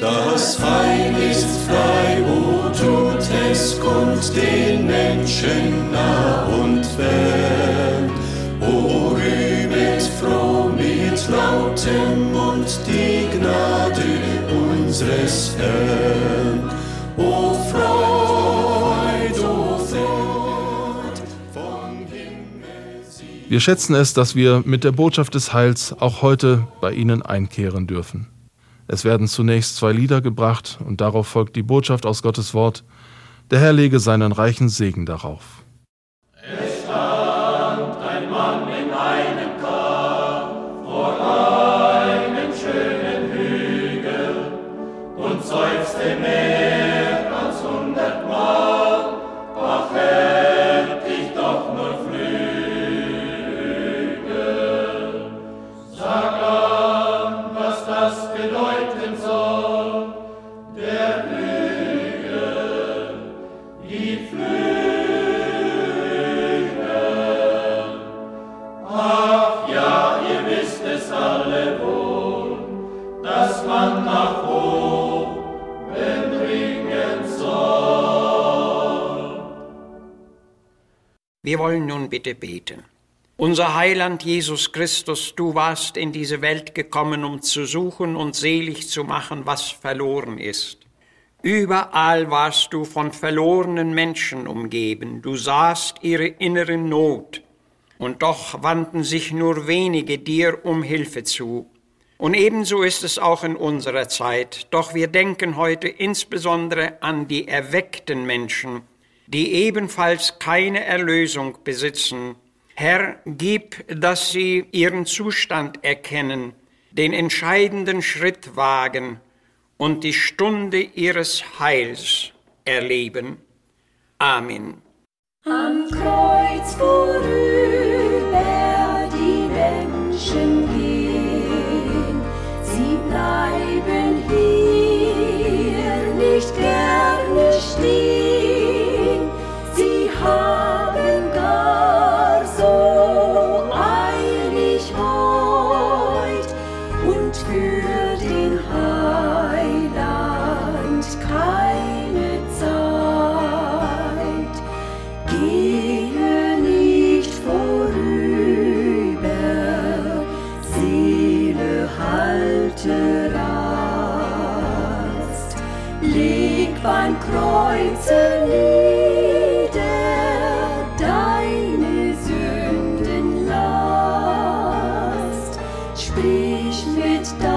Das Heil ist frei, wo tut es kund den Menschen nah und fern. O rühmet froh mit lautem Mund die Gnade unseres Herrn. O Freud, o Freud, vom Himmel. Wir schätzen es, dass wir mit der Botschaft des Heils auch heute bei Ihnen einkehren dürfen. Es werden zunächst zwei Lieder gebracht und darauf folgt die Botschaft aus Gottes Wort. Der Herr lege seinen reichen Segen darauf. Wir wollen nun bitte beten. Unser Heiland Jesus Christus, du warst in diese Welt gekommen, um zu suchen und selig zu machen, was verloren ist. Überall warst du von verlorenen Menschen umgeben, du sahst ihre innere Not, und doch wandten sich nur wenige dir um Hilfe zu. Und ebenso ist es auch in unserer Zeit, doch wir denken heute insbesondere an die erweckten Menschen, die ebenfalls keine Erlösung besitzen, Herr, gib, dass sie ihren Zustand erkennen, den entscheidenden Schritt wagen und die Stunde ihres Heils erleben. Amen. Am Kreuz vorüber Sprich mit deinem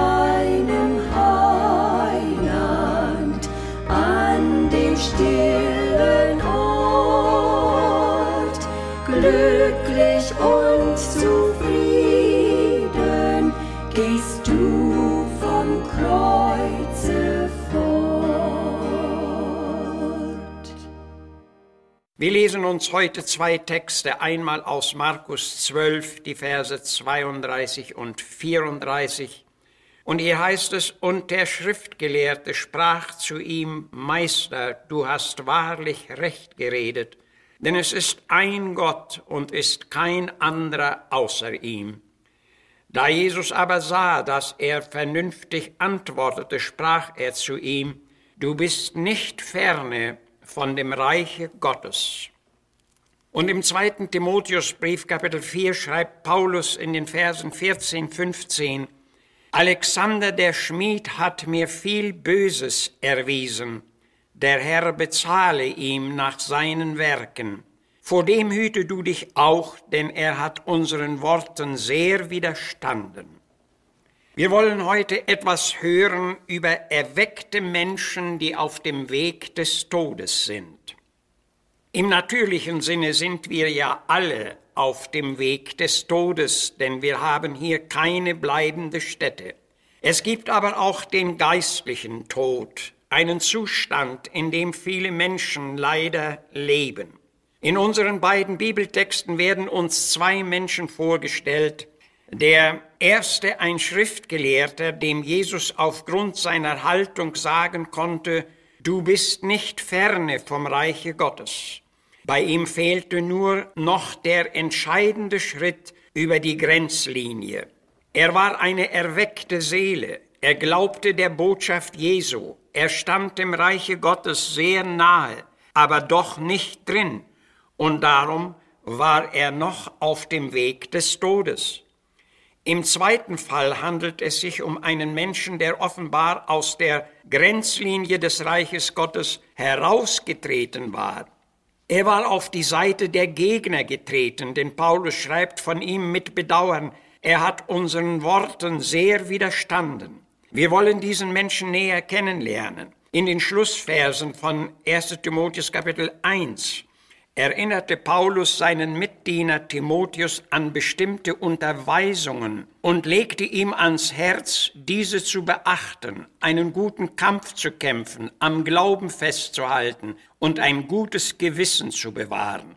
lesen uns heute zwei Texte, einmal aus Markus 12, die Verse 32 und 34. Und hier heißt es, und der Schriftgelehrte sprach zu ihm, Meister, du hast wahrlich recht geredet, denn es ist ein Gott und ist kein anderer außer ihm. Da Jesus aber sah, dass er vernünftig antwortete, sprach er zu ihm, Du bist nicht ferne von dem Reiche Gottes. Und im zweiten Timotheusbrief Kapitel 4 schreibt Paulus in den Versen 14, 15, Alexander der Schmied hat mir viel Böses erwiesen, der Herr bezahle ihm nach seinen Werken. Vor dem hüte du dich auch, denn er hat unseren Worten sehr widerstanden. Wir wollen heute etwas hören über erweckte Menschen, die auf dem Weg des Todes sind. Im natürlichen Sinne sind wir ja alle auf dem Weg des Todes, denn wir haben hier keine bleibende Stätte. Es gibt aber auch den geistlichen Tod, einen Zustand, in dem viele Menschen leider leben. In unseren beiden Bibeltexten werden uns zwei Menschen vorgestellt. Der erste ein Schriftgelehrter, dem Jesus aufgrund seiner Haltung sagen konnte, du bist nicht ferne vom Reiche Gottes. Bei ihm fehlte nur noch der entscheidende Schritt über die Grenzlinie. Er war eine erweckte Seele. Er glaubte der Botschaft Jesu. Er stand dem Reiche Gottes sehr nahe, aber doch nicht drin. Und darum war er noch auf dem Weg des Todes. Im zweiten Fall handelt es sich um einen Menschen, der offenbar aus der Grenzlinie des Reiches Gottes herausgetreten war. Er war auf die Seite der Gegner getreten, denn Paulus schreibt von ihm mit Bedauern, er hat unseren Worten sehr widerstanden. Wir wollen diesen Menschen näher kennenlernen. In den Schlussversen von 1 Timotheus Kapitel 1 erinnerte Paulus seinen Mitdiener Timotheus an bestimmte Unterweisungen und legte ihm ans Herz, diese zu beachten, einen guten Kampf zu kämpfen, am Glauben festzuhalten und ein gutes Gewissen zu bewahren.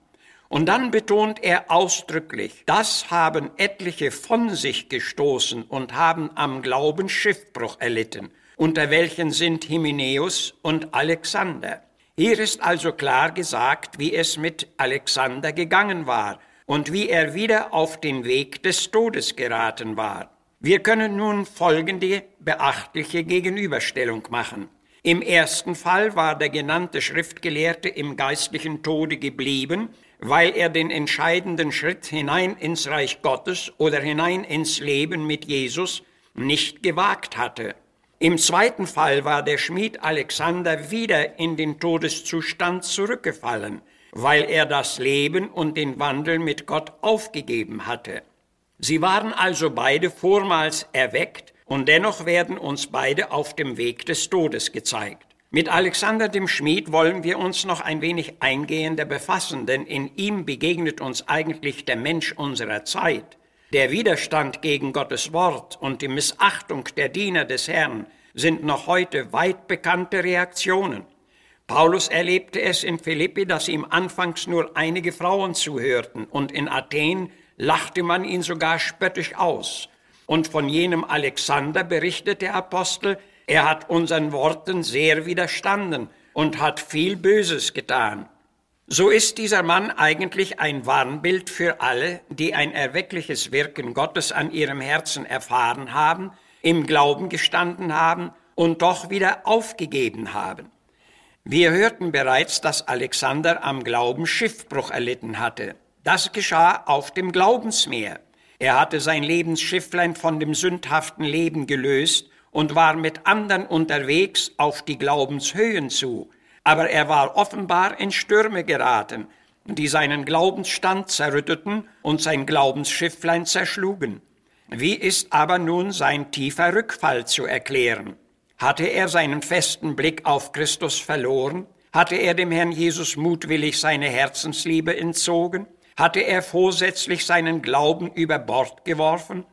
Und dann betont er ausdrücklich, das haben etliche von sich gestoßen und haben am Glauben Schiffbruch erlitten, unter welchen sind Hymenäus und Alexander. Hier ist also klar gesagt, wie es mit Alexander gegangen war und wie er wieder auf den Weg des Todes geraten war. Wir können nun folgende beachtliche Gegenüberstellung machen. Im ersten Fall war der genannte Schriftgelehrte im geistlichen Tode geblieben, weil er den entscheidenden Schritt hinein ins Reich Gottes oder hinein ins Leben mit Jesus nicht gewagt hatte. Im zweiten Fall war der Schmied Alexander wieder in den Todeszustand zurückgefallen, weil er das Leben und den Wandel mit Gott aufgegeben hatte. Sie waren also beide vormals erweckt und dennoch werden uns beide auf dem Weg des Todes gezeigt. Mit Alexander dem Schmied wollen wir uns noch ein wenig eingehender befassen, denn in ihm begegnet uns eigentlich der Mensch unserer Zeit. Der Widerstand gegen Gottes Wort und die Missachtung der Diener des Herrn sind noch heute weit bekannte Reaktionen. Paulus erlebte es in Philippi, dass ihm anfangs nur einige Frauen zuhörten und in Athen lachte man ihn sogar spöttisch aus. Und von jenem Alexander berichtet der Apostel, er hat unseren Worten sehr widerstanden und hat viel Böses getan. So ist dieser Mann eigentlich ein Warnbild für alle, die ein erweckliches Wirken Gottes an ihrem Herzen erfahren haben, im Glauben gestanden haben und doch wieder aufgegeben haben. Wir hörten bereits, dass Alexander am Glauben Schiffbruch erlitten hatte. Das geschah auf dem Glaubensmeer. Er hatte sein Lebensschifflein von dem sündhaften Leben gelöst und war mit anderen unterwegs auf die Glaubenshöhen zu aber er war offenbar in Stürme geraten, die seinen Glaubensstand zerrütteten und sein Glaubensschifflein zerschlugen. Wie ist aber nun sein tiefer Rückfall zu erklären? Hatte er seinen festen Blick auf Christus verloren? Hatte er dem Herrn Jesus mutwillig seine Herzensliebe entzogen? Hatte er vorsätzlich seinen Glauben über Bord geworfen?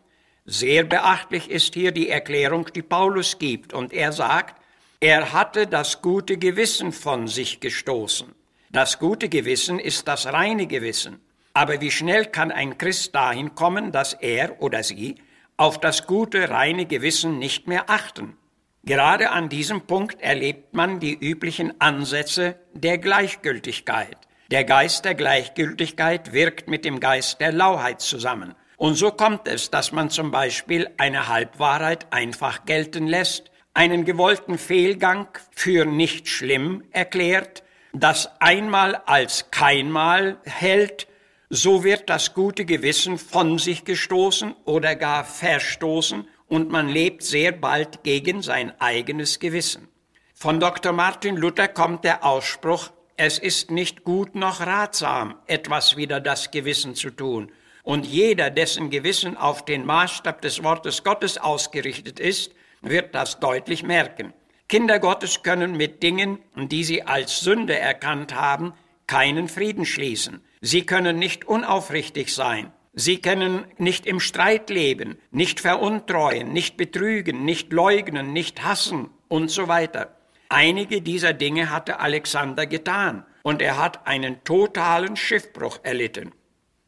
Sehr beachtlich ist hier die Erklärung, die Paulus gibt, und er sagt, er hatte das gute Gewissen von sich gestoßen. Das gute Gewissen ist das reine Gewissen. Aber wie schnell kann ein Christ dahin kommen, dass er oder sie auf das gute, reine Gewissen nicht mehr achten? Gerade an diesem Punkt erlebt man die üblichen Ansätze der Gleichgültigkeit. Der Geist der Gleichgültigkeit wirkt mit dem Geist der Lauheit zusammen. Und so kommt es, dass man zum Beispiel eine Halbwahrheit einfach gelten lässt, einen gewollten Fehlgang für nicht schlimm erklärt, das einmal als keinmal hält, so wird das gute Gewissen von sich gestoßen oder gar verstoßen und man lebt sehr bald gegen sein eigenes Gewissen. Von Dr. Martin Luther kommt der Ausspruch, es ist nicht gut noch ratsam, etwas wider das Gewissen zu tun. Und jeder, dessen Gewissen auf den Maßstab des Wortes Gottes ausgerichtet ist, wird das deutlich merken. Kinder Gottes können mit Dingen, die sie als Sünde erkannt haben, keinen Frieden schließen. Sie können nicht unaufrichtig sein. Sie können nicht im Streit leben, nicht veruntreuen, nicht betrügen, nicht leugnen, nicht hassen und so weiter. Einige dieser Dinge hatte Alexander getan und er hat einen totalen Schiffbruch erlitten.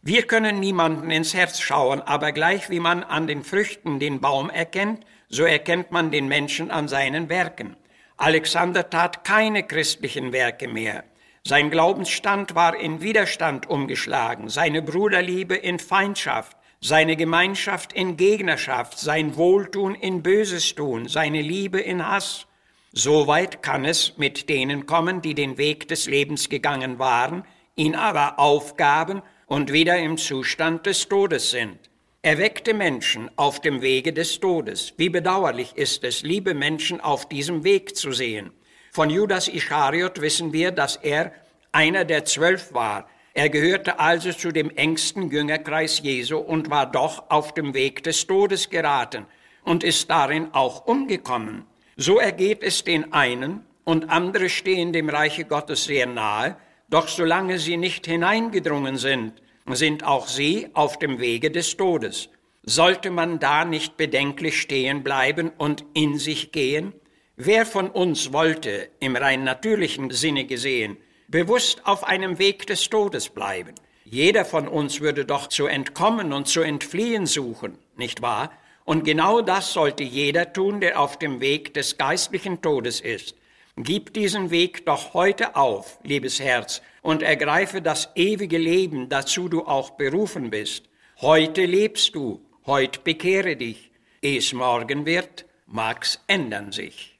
Wir können niemanden ins Herz schauen, aber gleich wie man an den Früchten den Baum erkennt, so erkennt man den Menschen an seinen Werken. Alexander tat keine christlichen Werke mehr. Sein Glaubensstand war in Widerstand umgeschlagen, seine Bruderliebe in Feindschaft, seine Gemeinschaft in Gegnerschaft, sein Wohltun in Böses tun, seine Liebe in Hass. So weit kann es mit denen kommen, die den Weg des Lebens gegangen waren, ihn aber aufgaben und wieder im Zustand des Todes sind. Er weckte Menschen auf dem Wege des Todes. Wie bedauerlich ist es, liebe Menschen auf diesem Weg zu sehen. Von Judas Ischariot wissen wir, dass er einer der zwölf war. Er gehörte also zu dem engsten Jüngerkreis Jesu und war doch auf dem Weg des Todes geraten und ist darin auch umgekommen. So ergeht es den einen und andere stehen dem Reiche Gottes sehr nahe, doch solange sie nicht hineingedrungen sind, sind auch sie auf dem Wege des Todes. Sollte man da nicht bedenklich stehen bleiben und in sich gehen? Wer von uns wollte, im rein natürlichen Sinne gesehen, bewusst auf einem Weg des Todes bleiben? Jeder von uns würde doch zu entkommen und zu entfliehen suchen, nicht wahr? Und genau das sollte jeder tun, der auf dem Weg des geistlichen Todes ist. Gib diesen Weg doch heute auf, liebes Herz, und ergreife das ewige Leben, dazu du auch berufen bist. Heute lebst du, heute bekehre dich. Ehe es morgen wird, mag's ändern sich.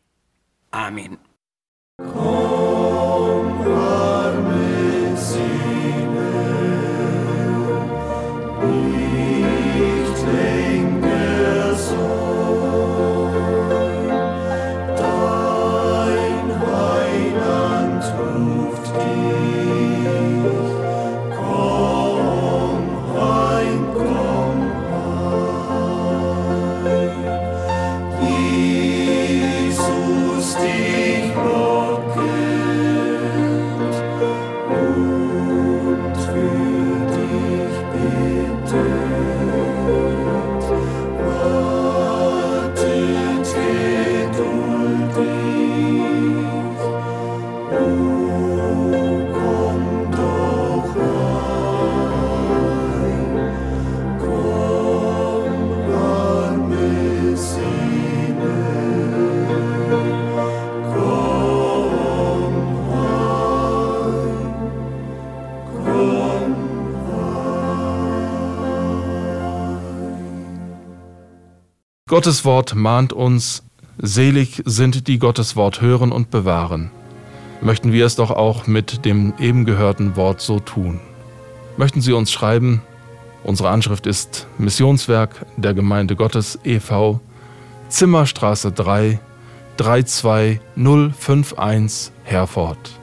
Amen. Gottes Wort mahnt uns, selig sind die Gottes Wort hören und bewahren. Möchten wir es doch auch mit dem eben gehörten Wort so tun. Möchten Sie uns schreiben? Unsere Anschrift ist Missionswerk der Gemeinde Gottes e.V. Zimmerstraße 3 32051 Herford.